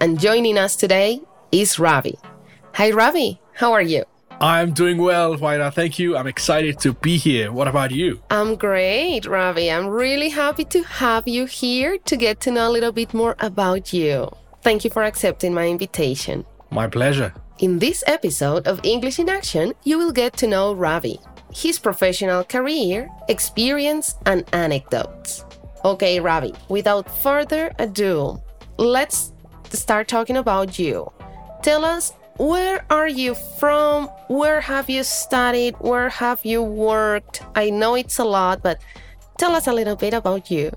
and joining us today is Ravee. Hi, Ravee. How are you? I'm doing well, Waira. Thank you. I'm excited to be here. What about you? I'm great, Ravee. I'm really happy to have you here to get to know a little bit more about you. Thank you for accepting my invitation. My pleasure. In this episode of English in Action, you will get to know Ravee, his professional career, experience, and anecdotes. Okay, Ravee, without further ado, let's start talking about you. Tell us where are you from? Where have you studied? Where have you worked? I know it's a lot, but tell us a little bit about you.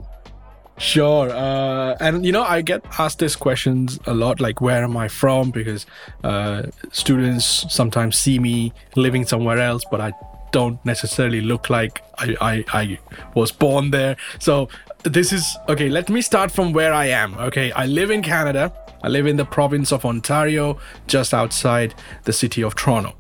Sure. Uh, and, you know, I get asked these questions a lot like, where am I from? Because uh, students sometimes see me living somewhere else, but I don't necessarily look like I, I, I was born there. So this is okay. Let me start from where I am. Okay. I live in Canada. I live in the province of Ontario, just outside the city of Toronto.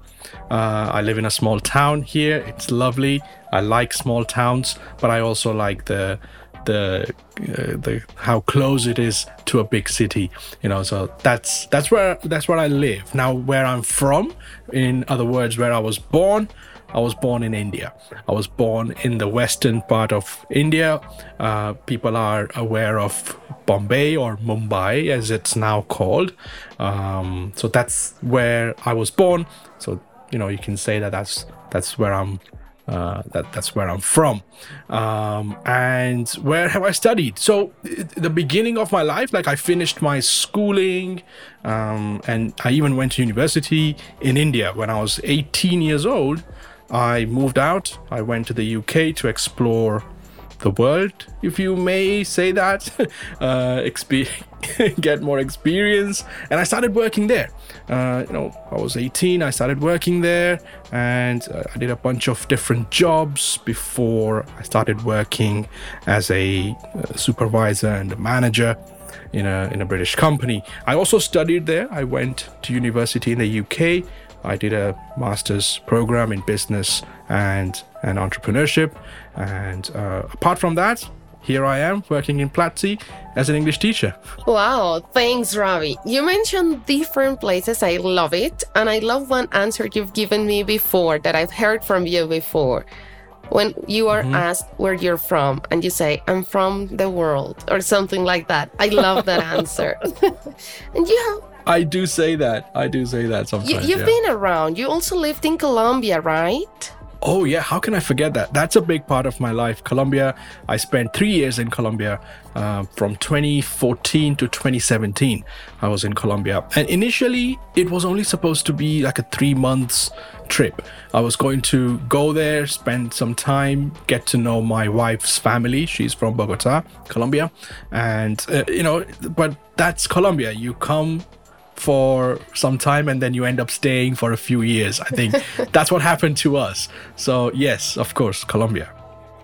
Uh, I live in a small town here. It's lovely. I like small towns, but I also like the the uh, the how close it is to a big city. You know, so that's that's where that's where I live. Now, where I'm from, in other words, where I was born. I was born in India. I was born in the western part of India. Uh, people are aware of Bombay or Mumbai, as it's now called. Um, so that's where I was born. So you know, you can say that that's that's where I'm. Uh, that that's where I'm from, um, and where have I studied? So the beginning of my life, like I finished my schooling, um, and I even went to university in India when I was 18 years old. I moved out. I went to the UK to explore the world, if you may say that, uh, exp- get more experience. And I started working there. Uh, you know, I was 18, I started working there, and uh, I did a bunch of different jobs before I started working as a uh, supervisor and a manager in a, in a British company. I also studied there. I went to university in the UK. I did a master's program in business and, and entrepreneurship. And uh, apart from that, here I am working in Platzi as an English teacher. Wow, thanks, Ravee. You mentioned different places. I love it. And I love one answer you've given me before that I've heard from you before. When you are mm-hmm. asked where you're from and you say, I'm from the world or something like that. I love that answer. and you have I do say that. I do say that sometimes. You, have yeah. been around. You also lived in Colombia, right? Oh, yeah. How can I forget that? That's a big part of my life. Colombia, I spent three years in Colombia uh, from 2014 to 2017. I was in Colombia. And initially, it was only supposed to be like a three months trip. I was going to go there, spend some time, get to know my wife's family. She's from Bogota, Colombia. And, uh, you know, but that's Colombia. You come for some time and then you end up staying for a few years. I think that's what happened to us. So, yes, of course, Colombia.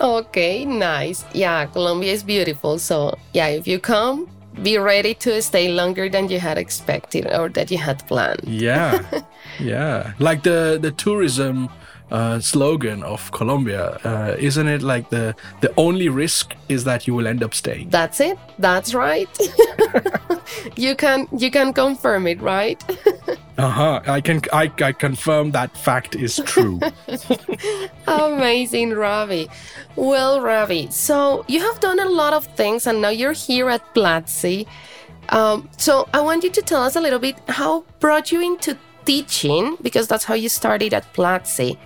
Okay, nice. Yeah, Colombia is beautiful. So, yeah, if you come, be ready to stay longer than you had expected or that you had planned. Yeah. yeah. Like the the tourism uh, slogan of Colombia, uh, isn't it? Like the the only risk is that you will end up staying. That's it. That's right. you can you can confirm it, right? uh huh. I can I, I confirm that fact is true. Amazing, Ravee. Well, Ravee, so you have done a lot of things, and now you're here at Platzi. Um, so I want you to tell us a little bit how brought you into teaching because that's how you started at Platzi.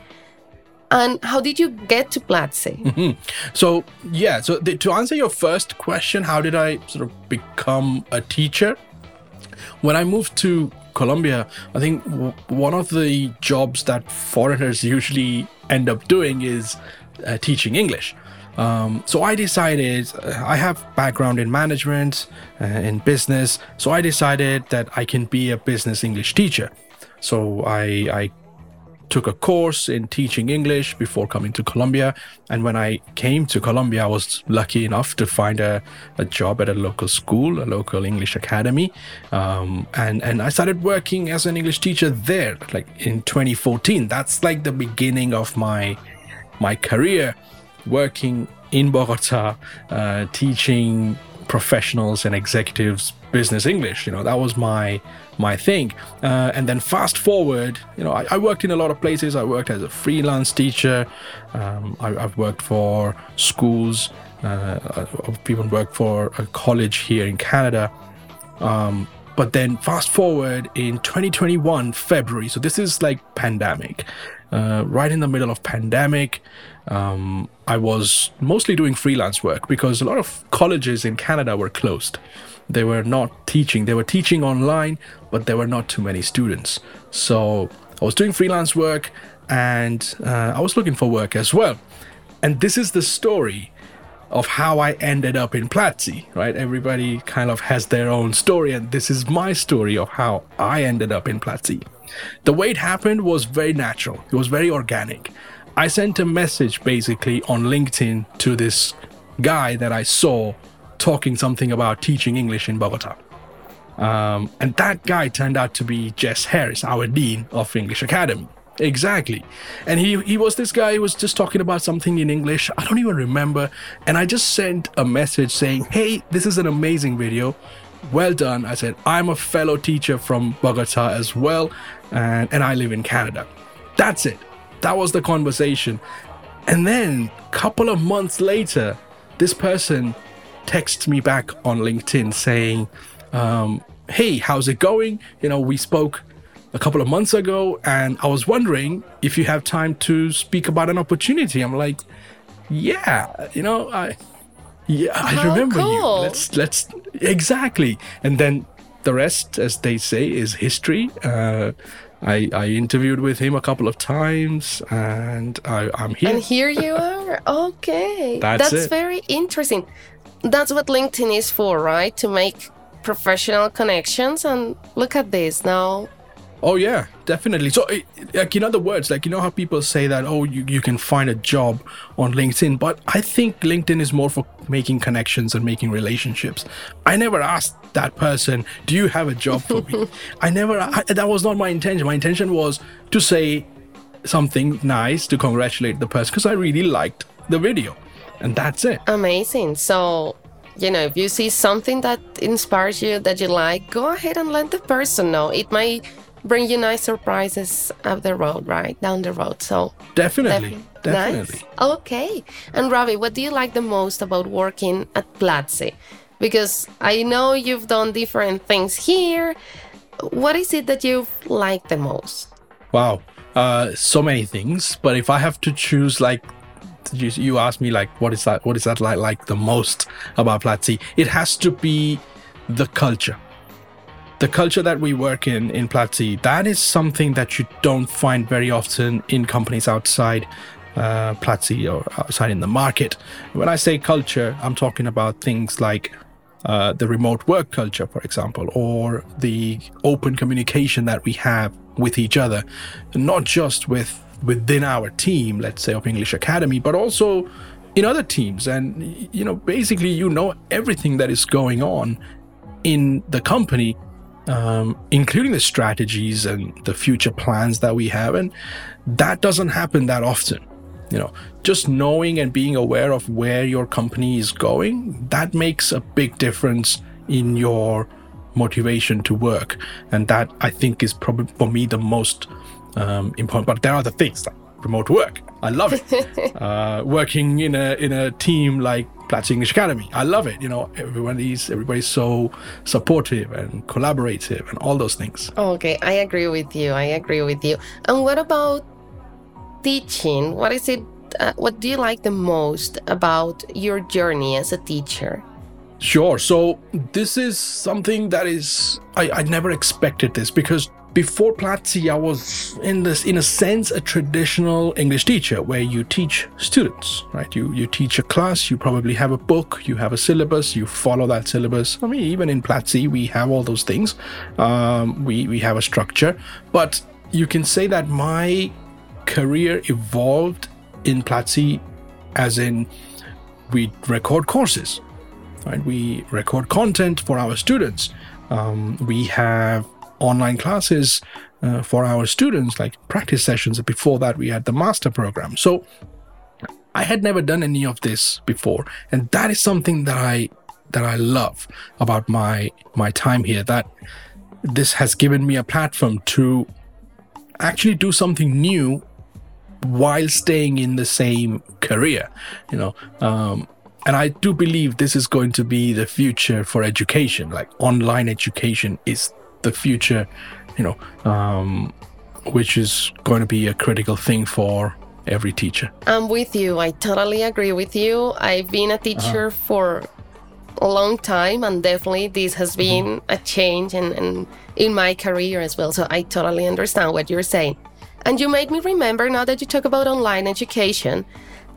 And how did you get to Platzi? Mm-hmm. So, yeah, so the, to answer your first question, how did I sort of become a teacher? When I moved to Colombia, I think w- one of the jobs that foreigners usually end up doing is uh, teaching English. Um, so I decided uh, I have background in management, uh, in business. So I decided that I can be a business English teacher. So I, I took a course in teaching English before coming to Colombia. And when I came to Colombia, I was lucky enough to find a, a job at a local school, a local English academy. Um, and, and I started working as an English teacher there, like in 2014. That's like the beginning of my, my career working in Bogota, uh, teaching professionals and executives business English. You know, that was my my thing. Uh, and then fast forward, you know, I, I, worked in a lot of places. I worked as a freelance teacher. Um, I, have worked for schools. Uh, I've even worked for a college here in Canada. Um, but then fast forward in 2021 February. So this is like pandemic. Uh, right in the middle of pandemic, um, I was mostly doing freelance work because a lot of colleges in Canada were closed. They were not teaching. They were teaching online, but there were not too many students. So I was doing freelance work and uh, I was looking for work as well. And this is the story of how I ended up in Platzi, right? Everybody kind of has their own story, and this is my story of how I ended up in Platzi. The way it happened was very natural, it was very organic. I sent a message basically on LinkedIn to this guy that I saw talking something about teaching English in Bogota. Um, and that guy turned out to be Jess Harris, our dean of English Academy. Exactly. And he, he was this guy who was just talking about something in English. I don't even remember. And I just sent a message saying, Hey, this is an amazing video. Well done. I said, I'm a fellow teacher from Bogota as well. And, and I live in Canada. That's it. That was the conversation. And then, a couple of months later, this person texts me back on LinkedIn saying, um, Hey, how's it going? You know, we spoke a couple of months ago, and I was wondering if you have time to speak about an opportunity. I'm like, Yeah, you know, I. Yeah, I remember cool. you. Let's let's exactly. And then the rest, as they say, is history. Uh, I, I interviewed with him a couple of times and I, I'm here. And here you are. Okay. That's, That's very interesting. That's what LinkedIn is for, right? To make professional connections. And look at this now. Oh yeah, definitely. So, like in other words, like you know how people say that oh you, you can find a job on LinkedIn, but I think LinkedIn is more for making connections and making relationships. I never asked that person, "Do you have a job for me?" I never. I, that was not my intention. My intention was to say something nice to congratulate the person because I really liked the video, and that's it. Amazing. So you know, if you see something that inspires you that you like, go ahead and let the person know. It might bring you nice surprises up the road, right? Down the road. So definitely. Def- definitely. Nice. Okay. And Ravee, what do you like the most about working at Platzi? Because I know you've done different things here. What is it that you like the most? Wow. Uh, so many things. But if I have to choose like you, you ask me like what is that what is that like like the most about Platzi? It has to be the culture the culture that we work in in Platzi, that is something that you don't find very often in companies outside uh, Platzi or outside in the market. When I say culture, I'm talking about things like uh, the remote work culture, for example, or the open communication that we have with each other, not just with within our team, let's say of English Academy, but also in other teams. And you know, basically, you know everything that is going on in the company um, including the strategies and the future plans that we have. And that doesn't happen that often. You know, just knowing and being aware of where your company is going, that makes a big difference in your motivation to work. And that I think is probably for me the most um, important. But there are other things like remote work. I love it. uh, working in a in a team like Platzi English Academy. I love it. You know, everybody's everybody's so supportive and collaborative and all those things. Okay, I agree with you. I agree with you. And what about teaching? What is it? Uh, what do you like the most about your journey as a teacher? Sure. So this is something that is I, I never expected this because before Platzi, I was in this, in a sense, a traditional English teacher where you teach students, right? You you teach a class, you probably have a book, you have a syllabus, you follow that syllabus. I mean, even in Platzi, we have all those things. Um, we we have a structure, but you can say that my career evolved in Platzi, as in we record courses, right? We record content for our students. Um, we have online classes uh, for our students, like practice sessions. Before that, we had the master program. So I had never done any of this before, and that is something that I that I love about my my time here. That this has given me a platform to actually do something new while staying in the same career. You know. Um, and I do believe this is going to be the future for education. Like online education is the future, you know, um, which is going to be a critical thing for every teacher. I'm with you. I totally agree with you. I've been a teacher uh-huh. for a long time, and definitely this has been mm-hmm. a change in, in, in my career as well. So I totally understand what you're saying. And you make me remember now that you talk about online education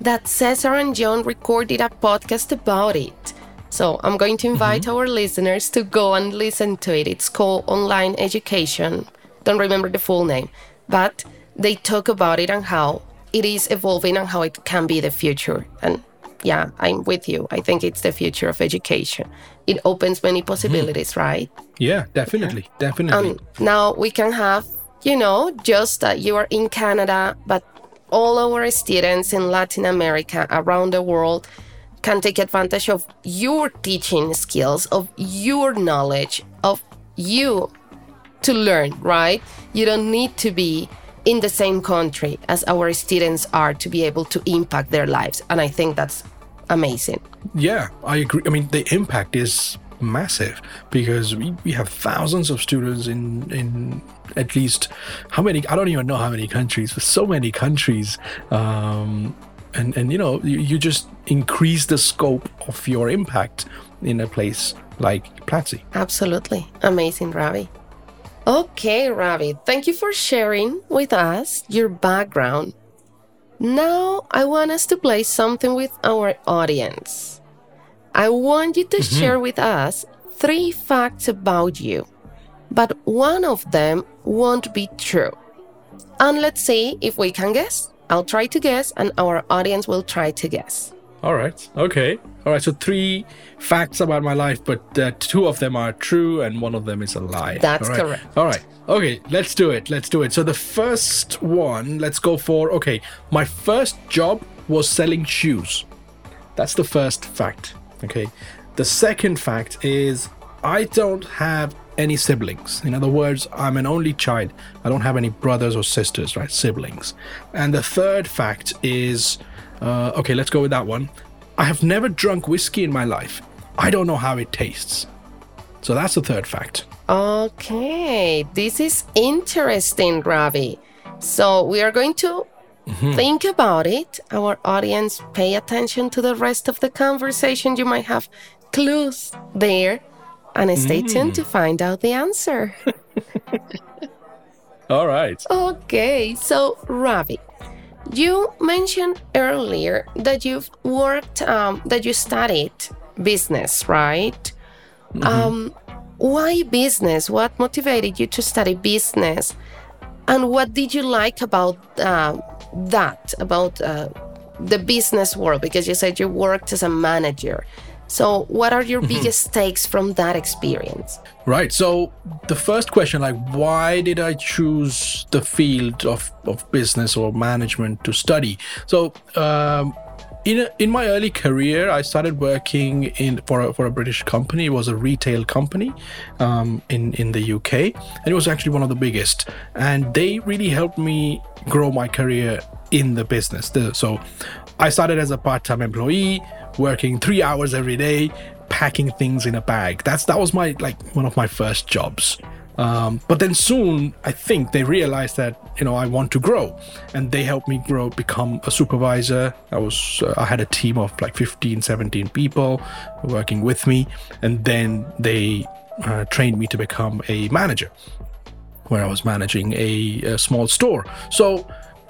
that Cesar and John recorded a podcast about it. So I'm going to invite mm-hmm. our listeners to go and listen to it. It's called Online Education. Don't remember the full name, but they talk about it and how it is evolving and how it can be the future. And yeah, I'm with you. I think it's the future of education. It opens many possibilities, mm-hmm. right? Yeah, definitely. Yeah. Definitely. And now we can have, you know, just that you are in Canada, but all our students in Latin America, around the world, can take advantage of your teaching skills, of your knowledge, of you to learn, right? You don't need to be in the same country as our students are to be able to impact their lives. And I think that's amazing. Yeah, I agree. I mean, the impact is massive because we, we have thousands of students in in at least how many i don't even know how many countries but so many countries um, and and you know you, you just increase the scope of your impact in a place like Platzi. Absolutely. Amazing, Ravee. Okay, Ravee, thank you for sharing with us your background. Now, I want us to play something with our audience. I want you to mm-hmm. share with us three facts about you, but one of them won't be true. And let's see if we can guess. I'll try to guess, and our audience will try to guess. All right. Okay. All right. So three facts about my life, but uh, two of them are true and one of them is a lie. That's All right. correct. All right. Okay. Let's do it. Let's do it. So the first one, let's go for. Okay. My first job was selling shoes. That's the first fact. Okay. The second fact is I don't have any siblings. In other words, I'm an only child. I don't have any brothers or sisters, right? Siblings. And the third fact is uh, okay, let's go with that one. I have never drunk whiskey in my life. I don't know how it tastes. So that's the third fact. Okay, this is interesting, Ravee. So we are going to mm-hmm. think about it. Our audience, pay attention to the rest of the conversation. You might have clues there and stay mm. tuned to find out the answer. All right. Okay, so Ravee, you mentioned earlier that you've worked, um, that you studied business, right? Mm-hmm. Um, why business? What motivated you to study business? And what did you like about uh, that, about uh, the business world? Because you said you worked as a manager. So, what are your mm-hmm. biggest takes from that experience? Right. So, the first question, like, why did I choose the field of, of business or management to study? So, um, in, in my early career, I started working in for a, for a British company. It was a retail company um, in in the UK, and it was actually one of the biggest. And they really helped me grow my career in the business. The, so, I started as a part time employee working three hours every day, packing things in a bag. That's that was my like one of my first jobs. Um, but then soon, I think they realized that you know I want to grow, and they helped me grow, become a supervisor. I was uh, I had a team of like 15, 17 people working with me, and then they uh, trained me to become a manager. where I was managing a, a small store. So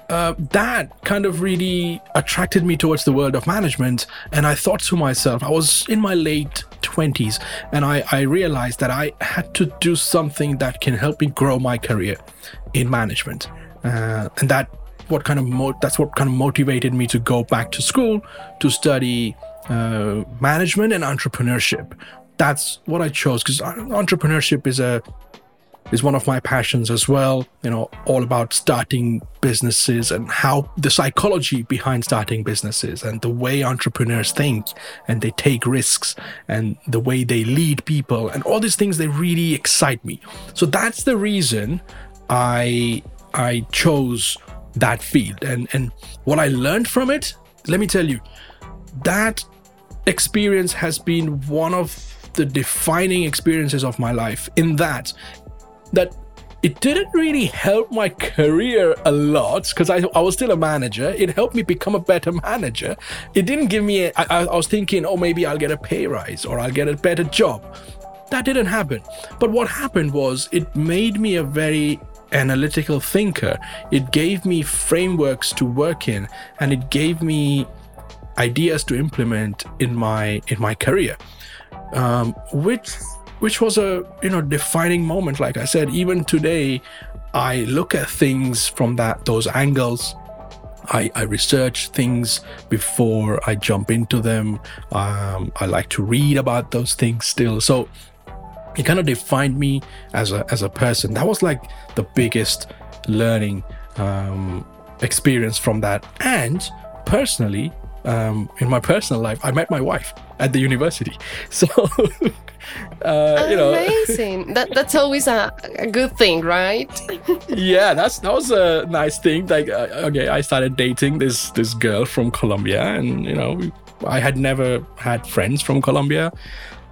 uh, that kind of really attracted me towards the world of management. And I thought to myself, I was in my late 20s, and I, I realized that I had to do something that can help me grow my career in management. Uh, and that what kind of mo- that's what kind of motivated me to go back to school to study uh, management and entrepreneurship. That's what I chose because entrepreneurship is a is one of my passions as well. You know, all about starting businesses and how the psychology behind starting businesses and the way entrepreneurs think and they take risks and the way they lead people and all these things they really excite me. So that's the reason I I chose that field and and what I learned from it. Let me tell you, that experience has been one of the defining experiences of my life in that that it didn't really help my career a lot because I, I was still a manager. It helped me become a better manager. It didn't give me, a, I, I was thinking, oh, maybe I'll get a pay rise or I'll get a better job. That didn't happen. But what happened was it made me a very analytical thinker. It gave me frameworks to work in and it gave me ideas to implement in my in my career. Um, which which was a you know defining moment like i said even today i look at things from that those angles I, I research things before I jump into them. Um, I like to read about those things still. So it kind of defined me as a as a person. That was like the biggest learning um, experience from that. And personally, um, in my personal life, I met my wife at the university. So uh, you know, amazing. that that's always a, a good thing, right? yeah, that's that was a nice thing. Like, uh, okay, I started dating this this girl from Colombia, and you know, I had never had friends from Colombia.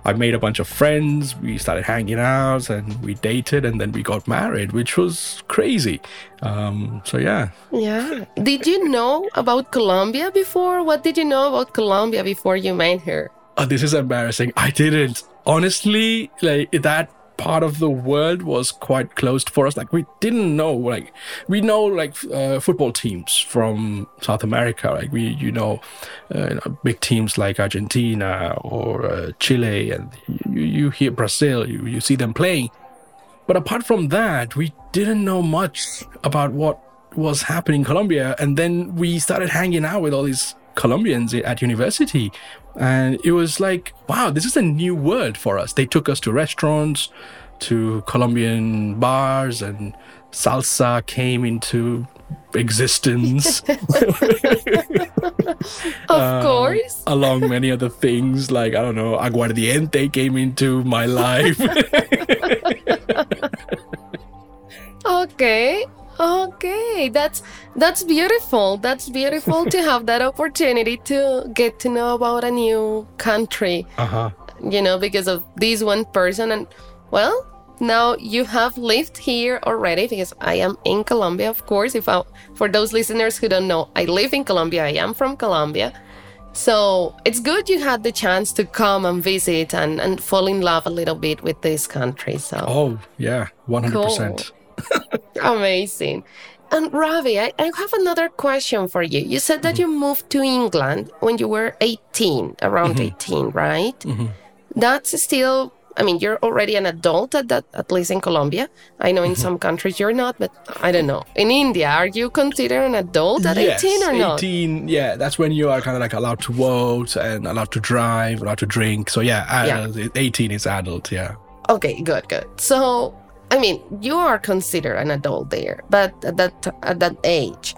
I made a bunch of friends. We started hanging out, and we dated, and then we got married, which was crazy. Um, so yeah. Yeah. Did you know about Colombia before? What did you know about Colombia before you met her? Oh, this is embarrassing. I didn't honestly, like that part of the world was quite closed for us. Like we didn't know, like we know like uh, football teams from South America. Like we, you know, uh, you know big teams like Argentina or uh, Chile, and you, you hear Brazil. You you see them playing. But apart from that, we didn't know much about what was happening in Colombia. And then we started hanging out with all these Colombians at university. And it was like, wow, this is a new world for us. They took us to restaurants, to Colombian bars, and salsa came into existence. of uh, course. Along many other things, like, I don't know, aguardiente came into my life. okay. Okay, that's that's beautiful. That's beautiful to have that opportunity to get to know about a new country. Uh-huh. You know, because of this one person and well, now you have lived here already because I am in Colombia, of course. If I, for those listeners who don't know, I live in Colombia. I am from Colombia. So it's good you had the chance to come and visit and, and fall in love a little bit with this country. So Oh yeah, one hundred percent. Amazing. And Ravee, I, I, have another question for you. You said that mm-hmm. you moved to England when you were 18, around mm-hmm. 18, right? Mm-hmm. That's still, I mean, you're already an adult at that, at least in Colombia. I know in mm-hmm. some countries you're not, but I don't know. In India, are you considered an adult at yes, 18 or 18, not? 18, yeah, that's when you are kind of like allowed to vote and allowed to drive, allowed to drink. So yeah, yeah. 18 is adult, yeah. Okay, good, good. So I mean, you are considered an adult there, but at that at that age.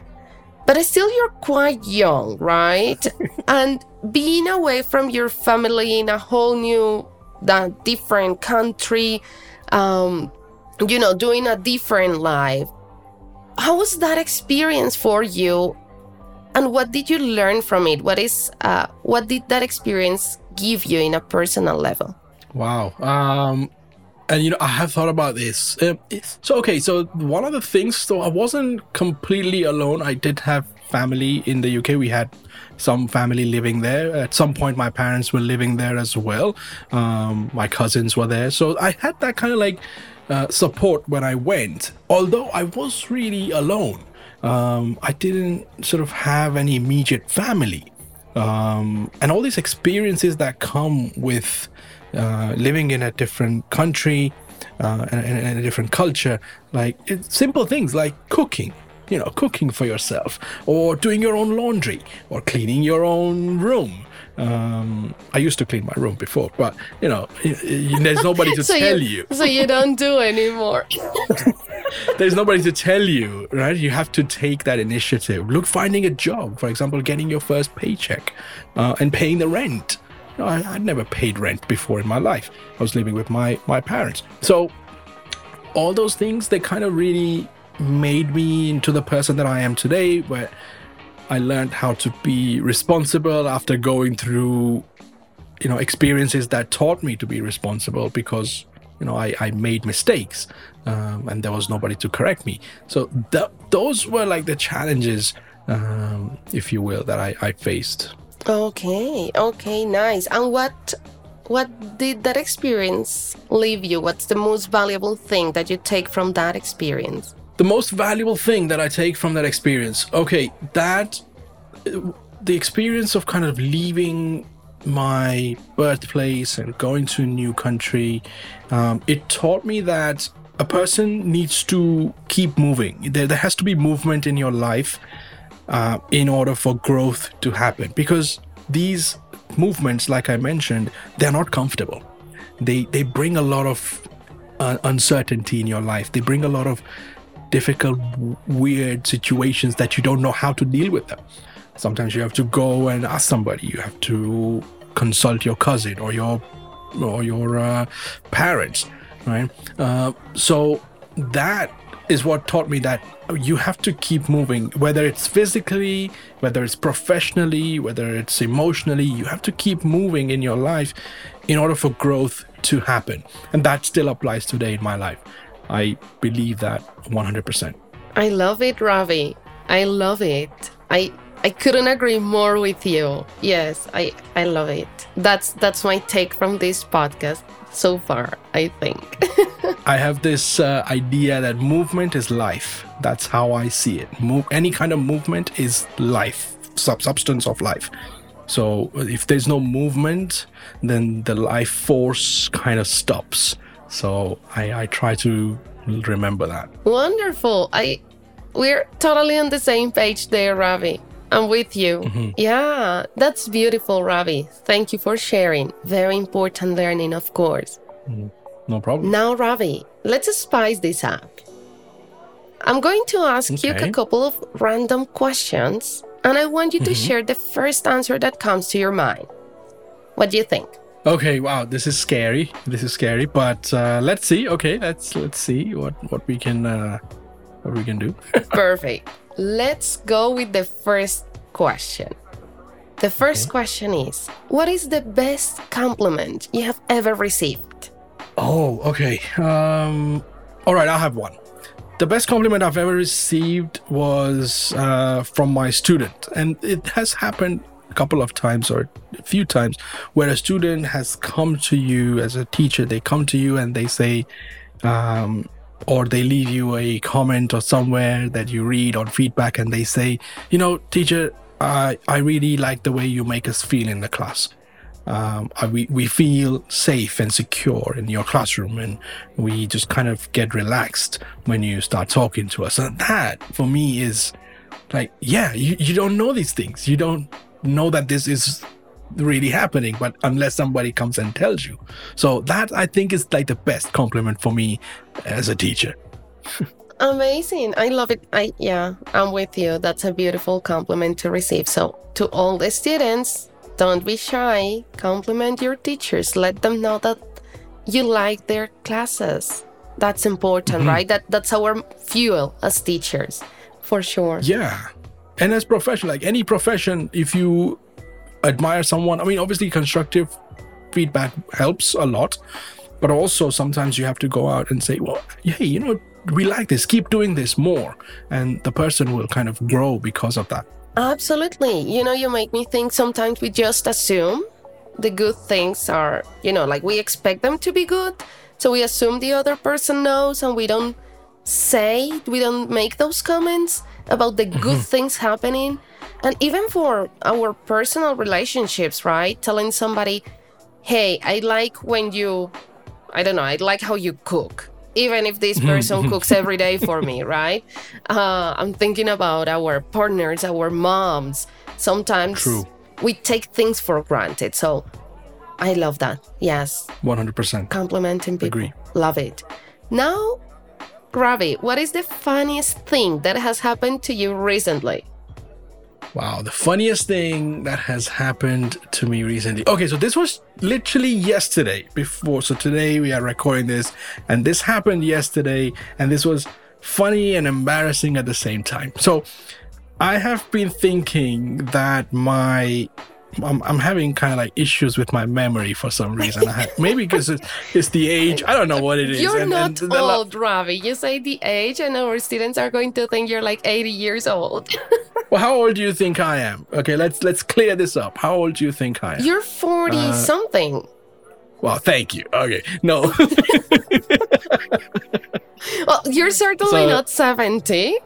But still you're quite young, right? and being away from your family in a whole new that different country, um, you know, doing a different life. How was that experience for you? And what did you learn from it? What is uh, what did that experience give you in a personal level? Wow. Um, and you know i have thought about this. Um, so okay so one of the things so i wasn't completely alone. I did have family in the uk we had some family living there. At some point my parents were living there as well. Um, my cousins were there. So i had that kind of like uh, support when I went, although I was really alone. Um, I didn't sort of have any immediate family. Um, and all these experiences that come with uh, living in a different country uh, and, and a different culture, like it's simple things like cooking, you know, cooking for yourself, or doing your own laundry, or cleaning your own room. Um, I used to clean my room before, but you know, there's nobody to so tell you, you. So you don't do anymore. There's nobody to tell you, right? You have to take that initiative. Look, finding a job, for example, getting your first paycheck, uh, and paying the rent. You know, I, I'd never paid rent before in my life. I was living with my my parents, so all those things they kind of really made me into the person that I am today, where I learned how to be responsible after going through, you know, experiences that taught me to be responsible because, you know, I, I made mistakes um, and there was nobody to correct me. So th- those were like the challenges, um, if you will, that I, I faced. Okay, okay, nice. And what what did that experience leave you? What's the most valuable thing that you take from that experience? the most valuable thing that I take from that experience, okay, that the experience of kind of leaving my birthplace and going to a new country, um, it taught me that a person needs to keep moving. There, there has to be movement in your life uh, in order for growth to happen because these movements, like I mentioned, they're not comfortable. They they bring a lot of uh, uncertainty in your life. They bring a lot of difficult, weird situations that you don't know how to deal with them. Sometimes you have to go and ask somebody. You have to consult your cousin or your or your uh, parents, right? Uh, so that is what taught me that you have to keep moving, whether it's physically, whether it's professionally, whether it's emotionally. You have to keep moving in your life in order for growth to happen, and that still applies today in my life. I believe that 100%. I love it, Ravee. I love it. I I couldn't agree more with you. Yes, I I love it. That's that's my take from this podcast so far, I think. I have this uh, idea that movement is life. That's how I see it. Move, any kind of movement is life, sub- substance of life. So if there's no movement, then the life force kind of stops. So I, I try to remember that. Wonderful. I we're totally on the same page there, Ravee. I'm with you. Yeah, that's beautiful, Ravee. Thank you for sharing. Very important learning, of course. No problem. Now, Ravee, let's spice this up. I'm going to ask you a couple of random questions, and I want you to share the first answer that comes to your mind. What do you think? Okay, wow, this is scary. This is scary, but uh, let's see. Okay, let's let's see what what we can uh, what we can do. Perfect. Let's go with the first question. The first question is What is the best compliment you have ever received? Oh, okay. Um, all right, I have one. The best compliment I've ever received was uh, from my student, and it has happened a couple of times or a few times where a student has come to you as a teacher. They come to you and they say, um, or they leave you a comment or somewhere that you read on feedback, and they say, you know, teacher, I I really like the way you make us feel in the class. Um, we, we feel safe and secure in your classroom and we just kind of get relaxed when you start talking to us. And that for me is like yeah you, you don't know these things. You don't know that this is really happening but unless somebody comes and tells you so that i think is like the best compliment for me as a teacher Amazing. I love it. I yeah, I'm with you. That's a beautiful compliment to receive. So, to all the students, don't be shy. Compliment your teachers. Let them know that you like their classes. That's important, mm-hmm. right? That that's our fuel as teachers. For sure. Yeah. And as profession, like any profession, if you admire someone, I mean, obviously constructive feedback helps a lot, but also sometimes you have to go out and say, well, hey, you know, we like this, keep doing this more. And the person will kind of grow because of that. Absolutely. You know, you make me think sometimes we just assume the good things are, you know, like we expect them to be good. So we assume the other person knows and we don't say, we don't make those comments about the good mm-hmm. things happening. And even for our personal relationships, right? Telling somebody, hey, I like when you, I don't know, I like how you cook. Even if this person cooks every day for me, right? Uh, I'm thinking about our partners, our moms. Sometimes True. we take things for granted. So I love that. Yes, 100%. complimenting people. Agree. Love it. Now, Ravee, what is the funniest thing that has happened to you recently? Wow, the funniest thing that has happened to me recently. Okay, so this was literally yesterday before. So today we are recording this, and this happened yesterday, and this was funny and embarrassing at the same time. So I have been thinking that my I'm, I'm having kind of like issues with my memory for some reason. I maybe because it's, it's the age. I don't know what it is. You're And- not and the la- old, Ravee. You say the age, and our students are going to think you're like 80 years old. Well, how old do you think I am? Okay, let's let's clear this up. How old do you think I am? you're 40 Uh, something. Well, thank you. Okay, no. Well, you're certainly So- not 70.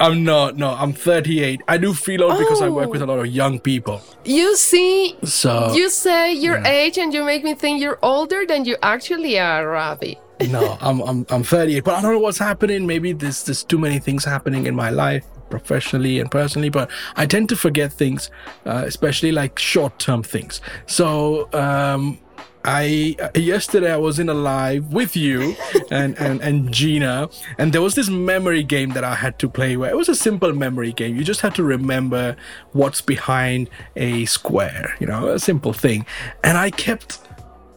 I'm not. No, I'm 38. I do feel old because I work Oh. with a lot of young people. You see, So you say your yeah. age, and you make me think you're older than you actually are, Ravee. no, I'm I'm I'm 38. But I don't know what's happening. Maybe there's there's too many things happening in my life, professionally and personally. But I tend to forget things, uh, especially like short-term things. So um, I yesterday I was in a live with you and, and and Gina, and there was this memory game that I had to play. Where it was a simple memory game. You just had to remember what's behind a square. You know, a simple thing. And I kept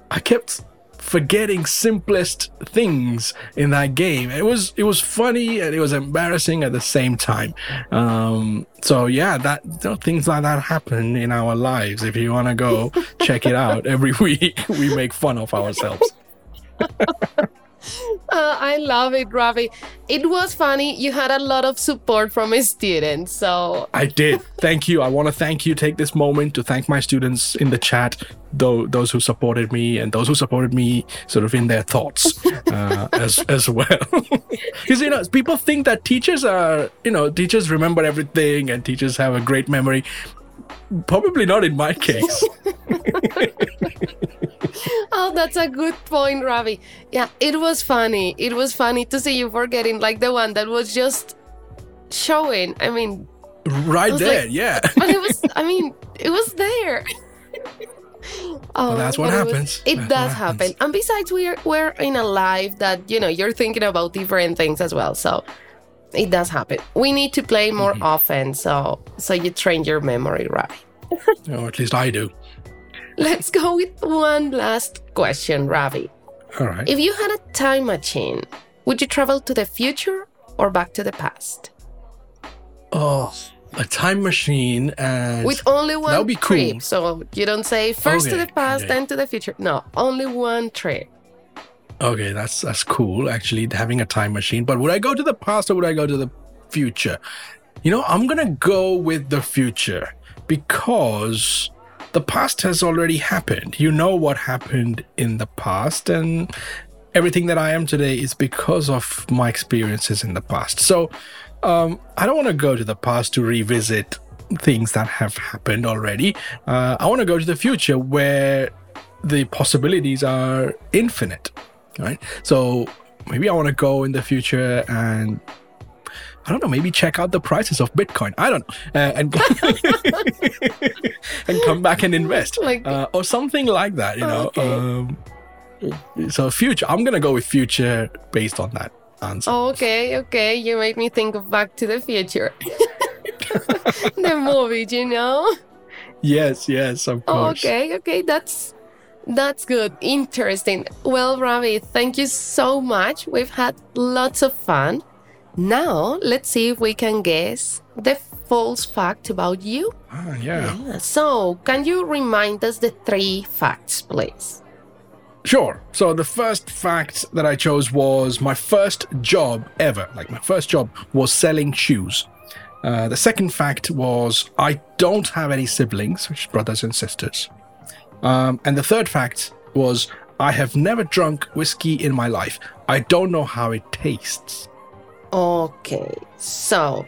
I kept forgetting simplest things in that game. It was it was funny and it was embarrassing at the same time. Um, so yeah, that you know, things like that happen in our lives. If you want to go check it out, every week we make fun of ourselves. Uh, I love it, Ravee. It was funny. You had a lot of support from students. So, I did. Thank you. I want to thank you. Take this moment to thank my students in the chat, though those who supported me and those who supported me sort of in their thoughts uh, as as well. Because you know, people think that teachers are, you know, teachers remember everything and teachers have a great memory. Probably not in my case. oh, that's a good point, Ravee. Yeah, it was funny. It was funny to see you forgetting like the one that was just showing. I mean, right was there, like- yeah. but it was, I mean, it was there. Oh, that's what but it was- happens. It does happen. And besides, we're we're in a life that you know you're thinking about different things as well. So it does happen. We need to play more Mm-hmm. often, so so you train your memory, right? or at least I do. Let's go with one last question, Ravee. All right. If you had a time machine, would you travel to the future or back to the past? oh, a time machine and With only one would be trip. cool. So you don't say first to the past, okay. then to the future. No, only one trip. Okay, that's that's cool. Actually, having a time machine. But would I go to the past or would I go to the future? You know, I'm gonna go with the future because the past has already happened. You know what happened in the past, and everything that I am today is because of my experiences in the past. So, um, I don't want to go to the past to revisit things that have happened already. Uh, I want to go to the future where the possibilities are infinite right so maybe i want to go in the future and i don't know maybe check out the prices of bitcoin i don't know uh, and and come back and invest Like- uh, or something like that you know Okay. um, so future i'm gonna go with future based on that answer Okay, okay. You made me think of Back to the Future. the movie, you know? yes yes of course Okay, okay. That's that's good. Interesting. Well, Ravee, thank you so much. We've had lots of fun. Now, let's see if we can guess the false fact about you. Ah, yeah Yeah, So, can you remind us the three facts, please? Sure. So the first fact that I chose was my first job ever. Like my first job was selling shoes. Uh, the second fact was I don't have any siblings, which is brothers and sisters. Um, and the third fact was I have never drunk whiskey in my life. I don't know how it tastes. Okay, so.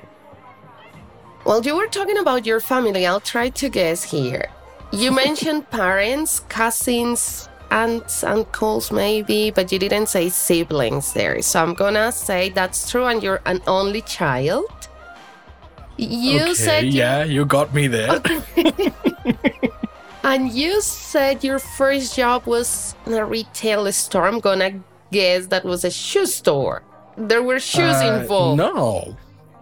while you were talking about your family. I'll try to guess here. You mentioned parents, cousins, aunts, uncles, maybe, but you didn't say siblings there. So I'm gonna say that's true, and you're an only child. You okay, said you- yeah, you got me there. and you said your first job was in a retail store. I'm gonna guess that was a shoe store. There were shoes Uh, involved. No,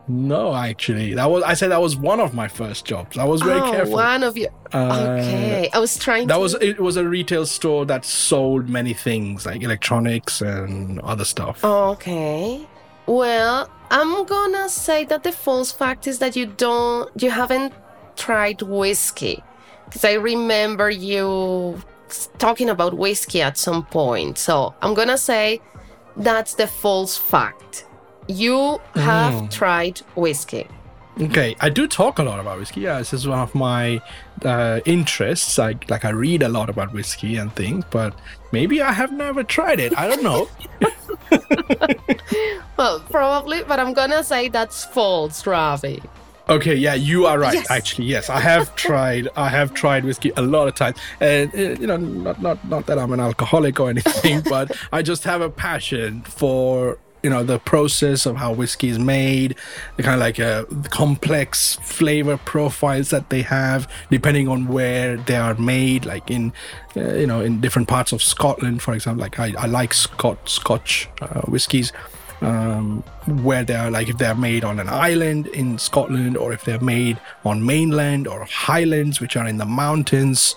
no, actually, that was I said that was one of my first jobs. I was very oh, careful. one of you. Uh, okay, I was trying. To- That to... was it. Was a retail store that sold many things like electronics and other stuff. Okay. Well, I'm gonna say that the false fact is that you don't, you haven't tried whiskey, because I remember you talking about whiskey at some point. So I'm gonna say that's the false fact. You have Mm. tried whiskey. Okay, I do talk a lot about whiskey. Yeah, this is one of my uh, interests. I like I read a lot about whiskey and things, but maybe I have never tried it. I don't know. Well, probably, but I'm gonna say that's false, Ravee. Okay, yeah, you are right. Yes. Actually, yes, I have tried. I have tried whiskey a lot of times, and uh, you know, not not not that I'm an alcoholic or anything, but I just have a passion for you know the process of how whiskey is made, the kind of like uh, complex flavor profiles that they have, depending on where they are made. Like in uh, you know in different parts of Scotland, for example. Like I, I like Scot Scotch uh, whiskies um, where they are like if they're made on an island in Scotland or if they're made on mainland or highlands which are in the mountains.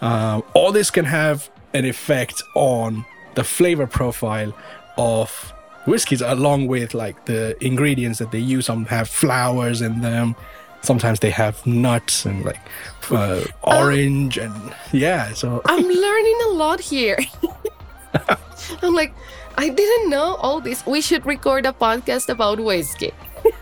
Uh, all this can have an effect on the flavor profile of whiskeys along with like the ingredients that they use some have flowers in them sometimes they have nuts and like uh, orange and yeah so I'm learning a lot here. I'm like, I didn't know all this. We should record a podcast about whiskey.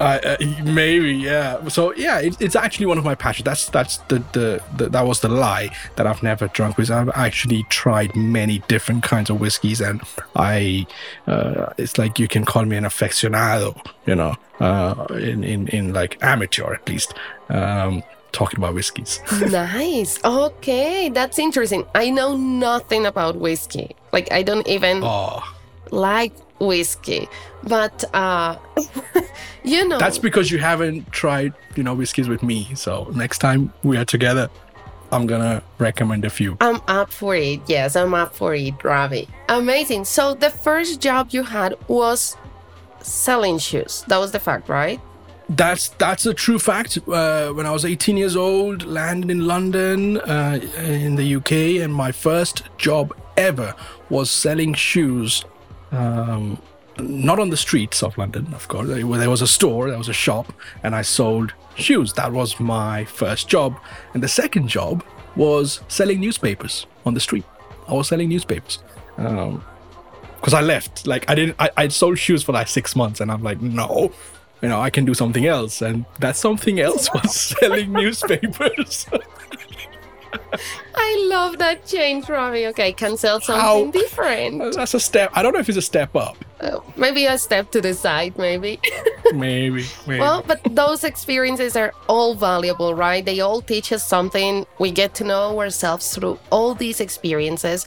Uh, uh, maybe, yeah. So yeah, it, it's actually one of my passions. That's that's the, the the that was the lie that I've never drunk whiskey. I've actually tried many different kinds of whiskeys, and I, uh, it's like you can call me an aficionado, you know, uh, in in in like amateur at least, um, talking about whiskeys. nice. Okay, that's interesting. I know nothing about whiskey. Like I don't even Oh, like whiskey. But uh you know that's because you haven't tried, you know, whiskeys with me. So next time we are together, I'm gonna recommend a few. I'm up for it. Yes, I'm up for it, Ravee. Amazing. So the first job you had was selling shoes. That was the fact, right? That's that's a true fact. Uh, when I was 18 years old, landed in London, uh, in the UK, and my first job ever was selling shoes. Um, not on the streets of London, of course. There was a store, there was a shop, and I sold shoes. That was my first job. And the second job was selling newspapers on the street. I was selling newspapers. Um, because I left. Like I didn't. I, I sold shoes for like six months, and I'm like, no, you know, I can do something else, and that something else was selling newspapers. I love that change, Ravee. Okay, can sell something How- different. That's a step. I don't know if it's a step up. Uh, maybe a step to the side, maybe. Maybe. maybe. Well, but those experiences are all valuable, right? They all teach us something. We get to know ourselves through all these experiences.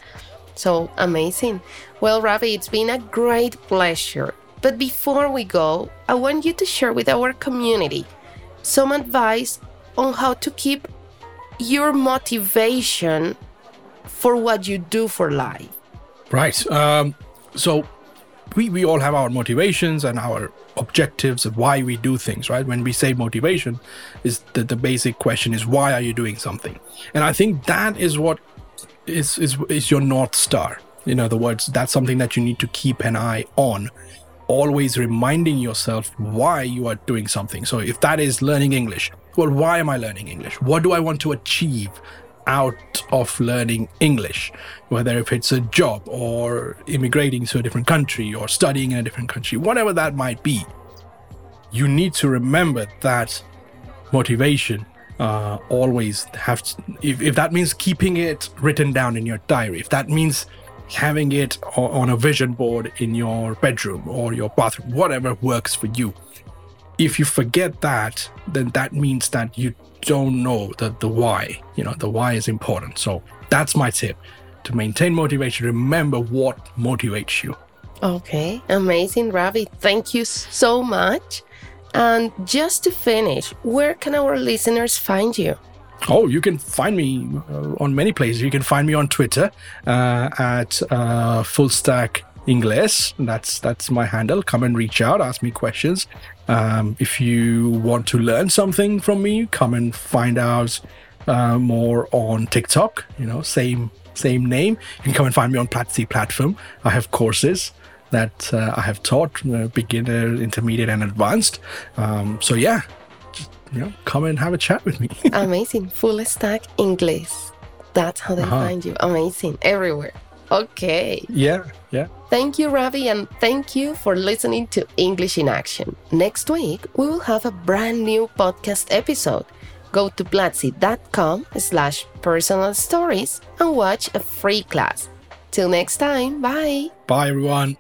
So amazing. Well, Ravee, it's been a great pleasure. But before we go, I want you to share with our community some advice on how to keep your motivation for what you do for life. Right. Um, so we, we all have our motivations and our objectives of why we do things, right? When we say motivation, is the, the basic question is why are you doing something? And I think that is what is, is is your north star. In other words, that's something that you need to keep an eye on. Always reminding yourself why you are doing something. So if that is learning English, well, why am I learning English? What do I want to achieve? out of learning English, whether if it's a job or immigrating to a different country or studying in a different country, whatever that might be, you need to remember that motivation uh, always have to, if, if that means keeping it written down in your diary, if that means having it on a vision board in your bedroom or your bathroom, whatever works for you. If you forget that, then that means that you don't know the, the why. You know, the why is important. So that's my tip. To maintain motivation, remember what motivates you. Okay, amazing, Ravee. Thank you so much. And just to finish, where can our listeners find you? Oh, you can find me uh, on many places. You can find me on Twitter uh, at uh, Fullstack English. That's that's my handle. Come and reach out, ask me questions. Um, if you want to learn something from me, come and find out uh, more on TikTok. You know, same same name. You can come and find me on Platzi platform. I have courses that uh, I have taught uh, beginner, intermediate, and advanced. Um, so yeah, you know, come and have a chat with me. Amazing, full stack English. That's how they uh-huh. find you. Amazing, everywhere. Okay. Yeah, yeah. Thank you, Ravee, and thank you for listening to English in Action. Next week, we will have a brand new podcast episode. Go to platzi.com slash personal stories and watch a free class. Till next time, bye. Bye, everyone.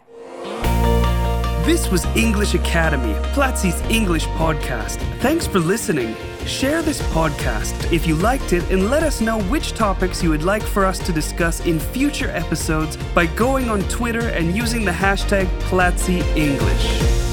This was English Academy, Platzi's English podcast. Thanks for listening. Share this podcast if you liked it and let us know which topics you would like for us to discuss in future episodes by going on Twitter and using the hashtag Platzi English.